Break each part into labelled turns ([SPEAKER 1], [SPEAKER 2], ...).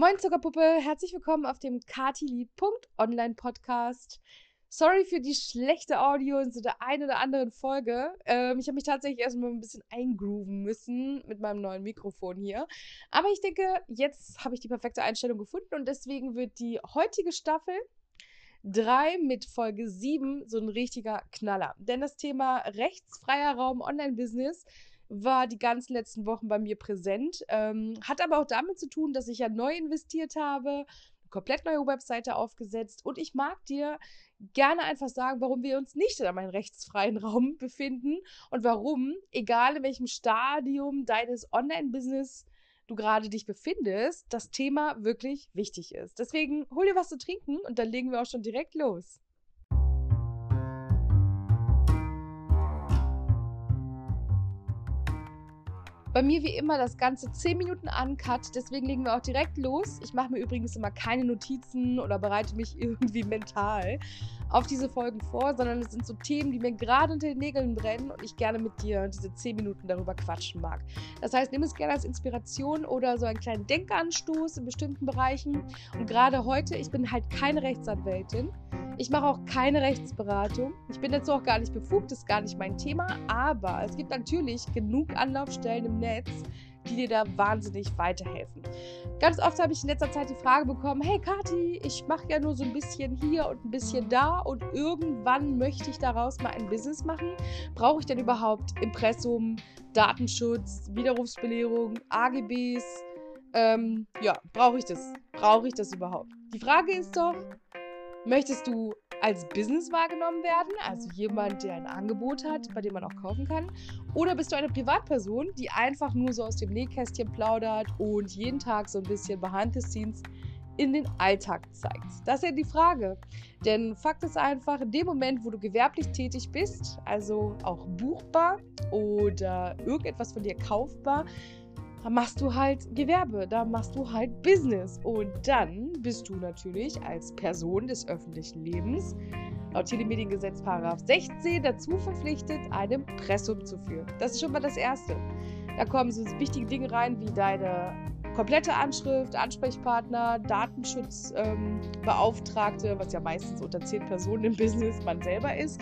[SPEAKER 1] Moin Zuckerpuppe, herzlich willkommen auf dem Katili.online Podcast. Sorry für die schlechte Audio in so der einen oder anderen Folge. Ähm, ich habe mich tatsächlich erstmal ein bisschen eingrooven müssen mit meinem neuen Mikrofon hier. Aber ich denke, jetzt habe ich die perfekte Einstellung gefunden und deswegen wird die heutige Staffel 3 mit Folge 7 so ein richtiger Knaller. Denn das Thema rechtsfreier Raum Online-Business war die ganzen letzten Wochen bei mir präsent. Ähm, hat aber auch damit zu tun, dass ich ja neu investiert habe, eine komplett neue Webseite aufgesetzt und ich mag dir gerne einfach sagen, warum wir uns nicht in einem rechtsfreien Raum befinden und warum, egal in welchem Stadium deines Online-Business du gerade dich befindest, das Thema wirklich wichtig ist. Deswegen hol dir was zu trinken und dann legen wir auch schon direkt los. Bei mir wie immer das Ganze 10 Minuten uncut, deswegen legen wir auch direkt los. Ich mache mir übrigens immer keine Notizen oder bereite mich irgendwie mental auf diese Folgen vor, sondern es sind so Themen, die mir gerade unter den Nägeln brennen und ich gerne mit dir diese 10 Minuten darüber quatschen mag. Das heißt, nimm es gerne als Inspiration oder so einen kleinen Denkanstoß in bestimmten Bereichen. Und gerade heute, ich bin halt keine Rechtsanwältin. Ich mache auch keine Rechtsberatung. Ich bin dazu auch gar nicht befugt, das ist gar nicht mein Thema. Aber es gibt natürlich genug Anlaufstellen im Netz, die dir da wahnsinnig weiterhelfen. Ganz oft habe ich in letzter Zeit die Frage bekommen: Hey Kati, ich mache ja nur so ein bisschen hier und ein bisschen da und irgendwann möchte ich daraus mal ein Business machen. Brauche ich denn überhaupt Impressum, Datenschutz, Widerrufsbelehrung, AGBs? Ähm, ja, brauche ich das? Brauche ich das überhaupt? Die Frage ist doch, Möchtest du als Business wahrgenommen werden, also jemand, der ein Angebot hat, bei dem man auch kaufen kann? Oder bist du eine Privatperson, die einfach nur so aus dem Nähkästchen plaudert und jeden Tag so ein bisschen behind the scenes in den Alltag zeigt? Das ist ja die Frage. Denn Fakt ist einfach, in dem Moment, wo du gewerblich tätig bist, also auch buchbar oder irgendetwas von dir kaufbar, machst du halt Gewerbe, da machst du halt Business. Und dann bist du natürlich als Person des öffentlichen Lebens laut Telemediengesetz 16 dazu verpflichtet, ein Impressum zu führen. Das ist schon mal das Erste. Da kommen so wichtige Dinge rein wie deine komplette Anschrift, Ansprechpartner, Datenschutzbeauftragte, ähm, was ja meistens unter zehn Personen im Business man selber ist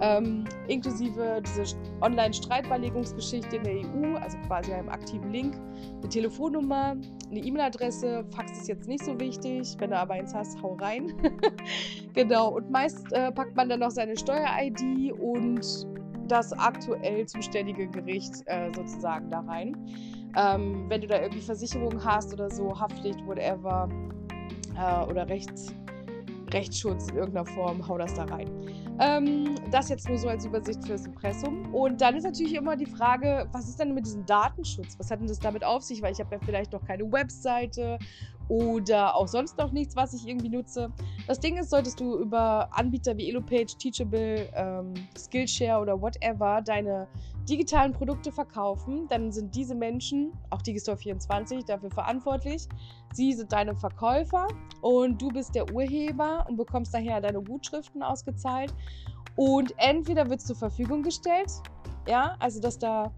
[SPEAKER 1] ähm, inklusive diese Online-Streitbeilegungsgeschichte in der EU, also quasi einem aktiven Link, eine Telefonnummer, eine E-Mail-Adresse. Fax ist jetzt nicht so wichtig, wenn du aber eins hast, hau rein. genau, und meist äh, packt man dann noch seine Steuer-ID und das aktuell zuständige Gericht äh, sozusagen da rein. Ähm, wenn du da irgendwie Versicherungen hast oder so, Haftpflicht, whatever, äh, oder Rechts Rechtsschutz in irgendeiner Form, hau das da rein. Ähm, das jetzt nur so als Übersicht fürs Impressum. Und dann ist natürlich immer die Frage, was ist denn mit diesem Datenschutz? Was hat denn das damit auf sich? Weil ich habe ja vielleicht noch keine Webseite oder auch sonst noch nichts, was ich irgendwie nutze. Das Ding ist, solltest du über Anbieter wie Elopage, Teachable, ähm, Skillshare oder whatever deine digitalen Produkte verkaufen, dann sind diese Menschen, auch Digistore24, dafür verantwortlich. Sie sind deine Verkäufer und du bist der Urheber und bekommst daher deine Gutschriften ausgezahlt. Und entweder wird es zur Verfügung gestellt, ja, also dass da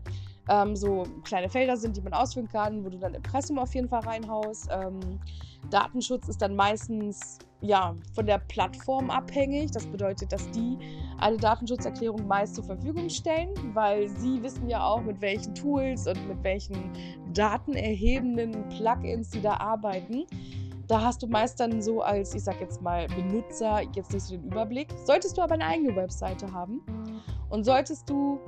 [SPEAKER 1] ähm, so kleine Felder sind, die man ausfüllen kann, wo du dann Impressum auf jeden Fall reinhaust. Ähm, Datenschutz ist dann meistens ja, von der Plattform abhängig. Das bedeutet, dass die eine Datenschutzerklärung meist zur Verfügung stellen, weil sie wissen ja auch, mit welchen Tools und mit welchen datenerhebenden Plugins sie da arbeiten. Da hast du meist dann so als, ich sag jetzt mal, Benutzer jetzt nicht so den Überblick. Solltest du aber eine eigene Webseite haben und solltest du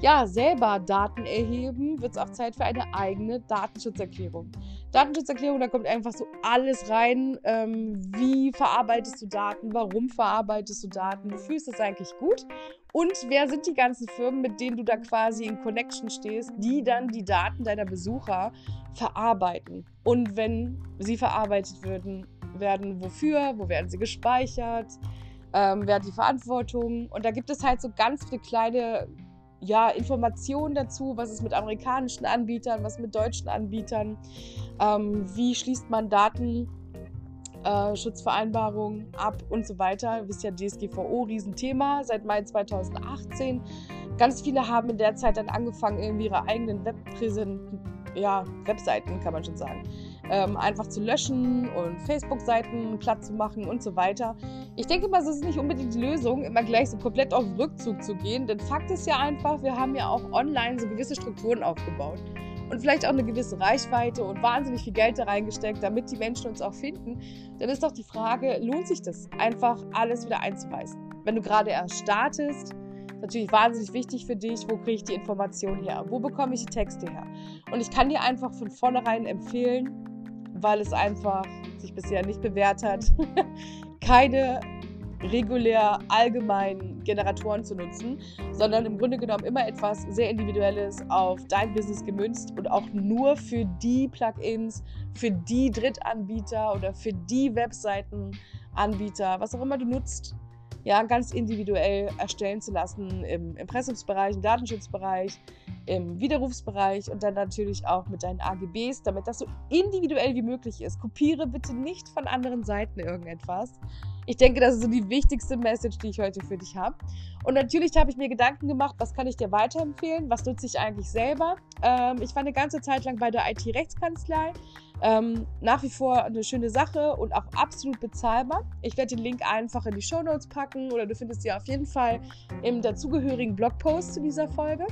[SPEAKER 1] ja, selber Daten erheben, wird es auch Zeit für eine eigene Datenschutzerklärung. Datenschutzerklärung, da kommt einfach so alles rein. Ähm, wie verarbeitest du Daten? Warum verarbeitest du Daten? Wofür ist das eigentlich gut? Und wer sind die ganzen Firmen, mit denen du da quasi in Connection stehst, die dann die Daten deiner Besucher verarbeiten? Und wenn sie verarbeitet würden, werden wofür? Wo werden sie gespeichert? Ähm, wer hat die Verantwortung? Und da gibt es halt so ganz viele kleine ja, Informationen dazu, was ist mit amerikanischen Anbietern, was mit deutschen Anbietern, ähm, wie schließt man Datenschutzvereinbarungen äh, ab und so weiter. Ihr wisst ja, DSGVO, Riesenthema seit Mai 2018. Ganz viele haben in der Zeit dann angefangen, irgendwie ihre eigenen Webpräsenten, ja, Webseiten, kann man schon sagen, ähm, einfach zu löschen und Facebook-Seiten platt zu machen und so weiter. Ich denke mal, es ist nicht unbedingt die Lösung, immer gleich so komplett auf Rückzug zu gehen, denn Fakt ist ja einfach, wir haben ja auch online so gewisse Strukturen aufgebaut und vielleicht auch eine gewisse Reichweite und wahnsinnig viel Geld da reingesteckt, damit die Menschen uns auch finden, dann ist doch die Frage, lohnt sich das, einfach alles wieder einzuweisen? Wenn du gerade erst startest, natürlich wahnsinnig wichtig für dich, wo kriege ich die Information her? Wo bekomme ich die Texte her? Und ich kann dir einfach von vornherein empfehlen, weil es einfach sich bisher nicht bewährt hat, keine regulär allgemeinen Generatoren zu nutzen, sondern im Grunde genommen immer etwas sehr Individuelles auf dein Business gemünzt und auch nur für die Plugins, für die Drittanbieter oder für die Webseitenanbieter, was auch immer du nutzt, ja, ganz individuell erstellen zu lassen im Impressumsbereich, im Datenschutzbereich, im Widerrufsbereich und dann natürlich auch mit deinen AGBs, damit das so individuell wie möglich ist. Kopiere bitte nicht von anderen Seiten irgendetwas. Ich denke, das ist so die wichtigste Message, die ich heute für dich habe. Und natürlich habe ich mir Gedanken gemacht, was kann ich dir weiterempfehlen, was nutze ich eigentlich selber. Ähm, ich war eine ganze Zeit lang bei der IT-Rechtskanzlei. Ähm, nach wie vor eine schöne Sache und auch absolut bezahlbar. Ich werde den Link einfach in die Show Notes packen oder du findest sie auf jeden Fall im dazugehörigen Blogpost zu dieser Folge.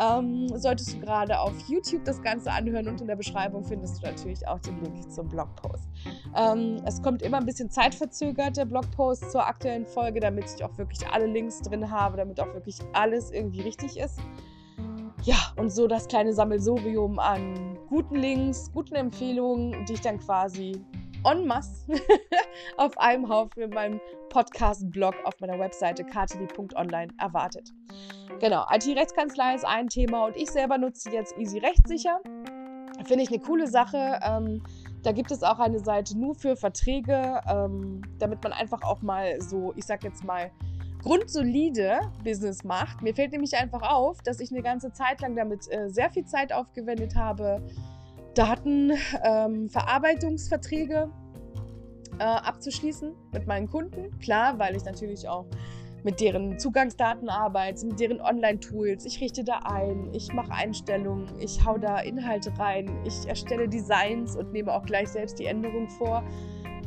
[SPEAKER 1] Ähm, solltest du gerade auf YouTube das Ganze anhören und in der Beschreibung findest du natürlich auch den Link zum Blogpost. Ähm, es kommt immer ein bisschen zeitverzögert, der Blogpost zur aktuellen Folge, damit ich auch wirklich alle Links drin habe, damit auch wirklich alles irgendwie richtig ist. Ja, und so das kleine Sammelsurium an guten Links, guten Empfehlungen, die ich dann quasi en masse auf einem Haufen in meinem Podcast-Blog auf meiner Webseite ktv.online erwartet. Genau, IT-Rechtskanzlei ist ein Thema und ich selber nutze jetzt Easy Rechtssicher. Finde ich eine coole Sache. Ähm, da gibt es auch eine Seite nur für Verträge, ähm, damit man einfach auch mal so, ich sag jetzt mal, grundsolide Business macht. Mir fällt nämlich einfach auf, dass ich eine ganze Zeit lang damit äh, sehr viel Zeit aufgewendet habe, Datenverarbeitungsverträge ähm, äh, abzuschließen mit meinen Kunden. Klar, weil ich natürlich auch mit deren Zugangsdaten arbeite, mit deren Online-Tools. Ich richte da ein, ich mache Einstellungen, ich hau da Inhalte rein, ich erstelle Designs und nehme auch gleich selbst die Änderungen vor.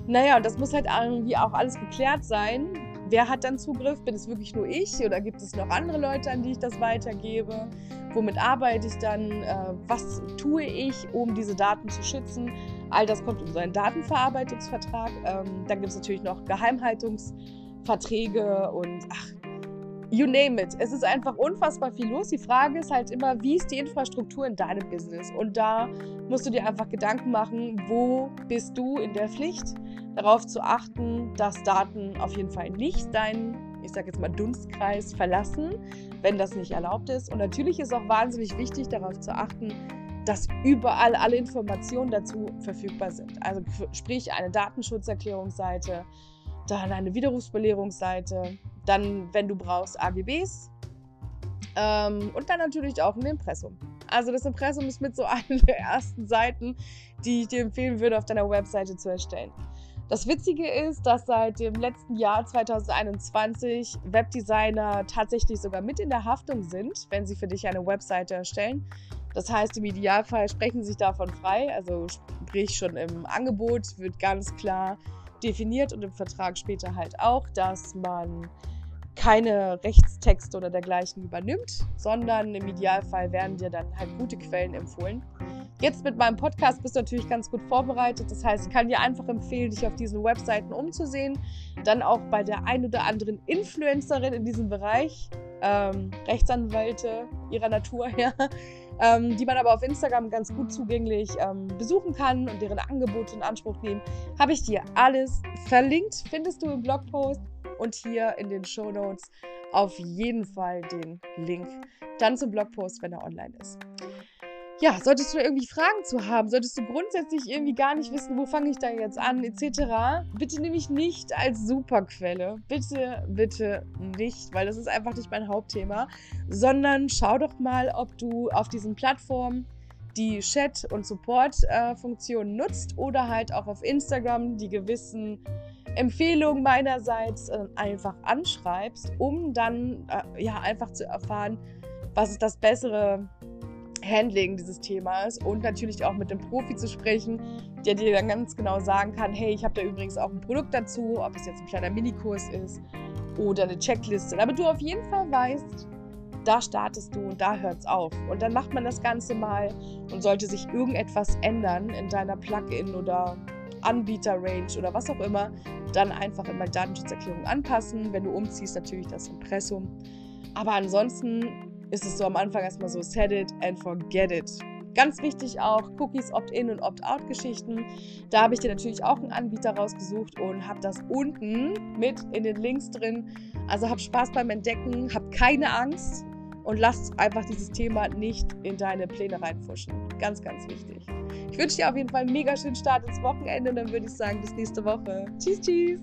[SPEAKER 1] Naja, und das muss halt irgendwie auch alles geklärt sein, Wer hat dann Zugriff? Bin es wirklich nur ich oder gibt es noch andere Leute, an die ich das weitergebe? Womit arbeite ich dann? Äh, was tue ich, um diese Daten zu schützen? All das kommt in so einen Datenverarbeitungsvertrag. Ähm, dann gibt es natürlich noch Geheimhaltungsverträge und ach, you name it. Es ist einfach unfassbar viel los. Die Frage ist halt immer, wie ist die Infrastruktur in deinem Business? Und da musst du dir einfach Gedanken machen, wo bist du in der Pflicht? darauf zu achten, dass Daten auf jeden Fall nicht deinen, ich sage jetzt mal, Dunstkreis verlassen, wenn das nicht erlaubt ist. Und natürlich ist auch wahnsinnig wichtig, darauf zu achten, dass überall alle Informationen dazu verfügbar sind. Also sprich eine Datenschutzerklärungsseite, dann eine Widerrufsbelehrungsseite, dann, wenn du brauchst, AGBs ähm, und dann natürlich auch ein Impressum. Also das Impressum ist mit so einer der ersten Seiten, die ich dir empfehlen würde, auf deiner Webseite zu erstellen. Das Witzige ist, dass seit dem letzten Jahr 2021 Webdesigner tatsächlich sogar mit in der Haftung sind, wenn sie für dich eine Webseite erstellen. Das heißt, im Idealfall sprechen sie sich davon frei. Also sprich schon im Angebot wird ganz klar definiert und im Vertrag später halt auch, dass man keine Rechtstexte oder dergleichen übernimmt, sondern im Idealfall werden dir dann halt gute Quellen empfohlen. Jetzt mit meinem Podcast bist du natürlich ganz gut vorbereitet. Das heißt, ich kann dir einfach empfehlen, dich auf diesen Webseiten umzusehen. Dann auch bei der ein oder anderen Influencerin in diesem Bereich, ähm, Rechtsanwälte ihrer Natur her, ähm, die man aber auf Instagram ganz gut zugänglich ähm, besuchen kann und deren Angebote in Anspruch nehmen. Habe ich dir alles verlinkt, findest du im Blogpost und hier in den Show Notes auf jeden Fall den Link dann zum Blogpost, wenn er online ist ja, solltest du irgendwie Fragen zu haben, solltest du grundsätzlich irgendwie gar nicht wissen, wo fange ich da jetzt an, etc., bitte nehme ich nicht als Superquelle. Bitte, bitte nicht, weil das ist einfach nicht mein Hauptthema, sondern schau doch mal, ob du auf diesen Plattformen die Chat- und Support-Funktionen äh, nutzt oder halt auch auf Instagram die gewissen Empfehlungen meinerseits äh, einfach anschreibst, um dann äh, ja einfach zu erfahren, was ist das bessere Handling dieses Themas und natürlich auch mit dem Profi zu sprechen, der dir dann ganz genau sagen kann, hey, ich habe da übrigens auch ein Produkt dazu, ob es jetzt ein kleiner Minikurs ist oder eine Checkliste, damit du auf jeden Fall weißt, da startest du und da hört es auf. Und dann macht man das Ganze mal und sollte sich irgendetwas ändern in deiner Plugin oder Anbieter-Range oder was auch immer, dann einfach immer Datenschutzerklärung anpassen. Wenn du umziehst, natürlich das Impressum. Aber ansonsten ist es so am Anfang erstmal so, set it and forget it. Ganz wichtig auch Cookies Opt-in und Opt-out-Geschichten. Da habe ich dir natürlich auch einen Anbieter rausgesucht und habe das unten mit in den Links drin. Also hab Spaß beim Entdecken, hab keine Angst und lass einfach dieses Thema nicht in deine Pläne reinfuschen. Ganz, ganz wichtig. Ich wünsche dir auf jeden Fall einen mega schönen Start ins Wochenende und dann würde ich sagen, bis nächste Woche. Tschüss, tschüss.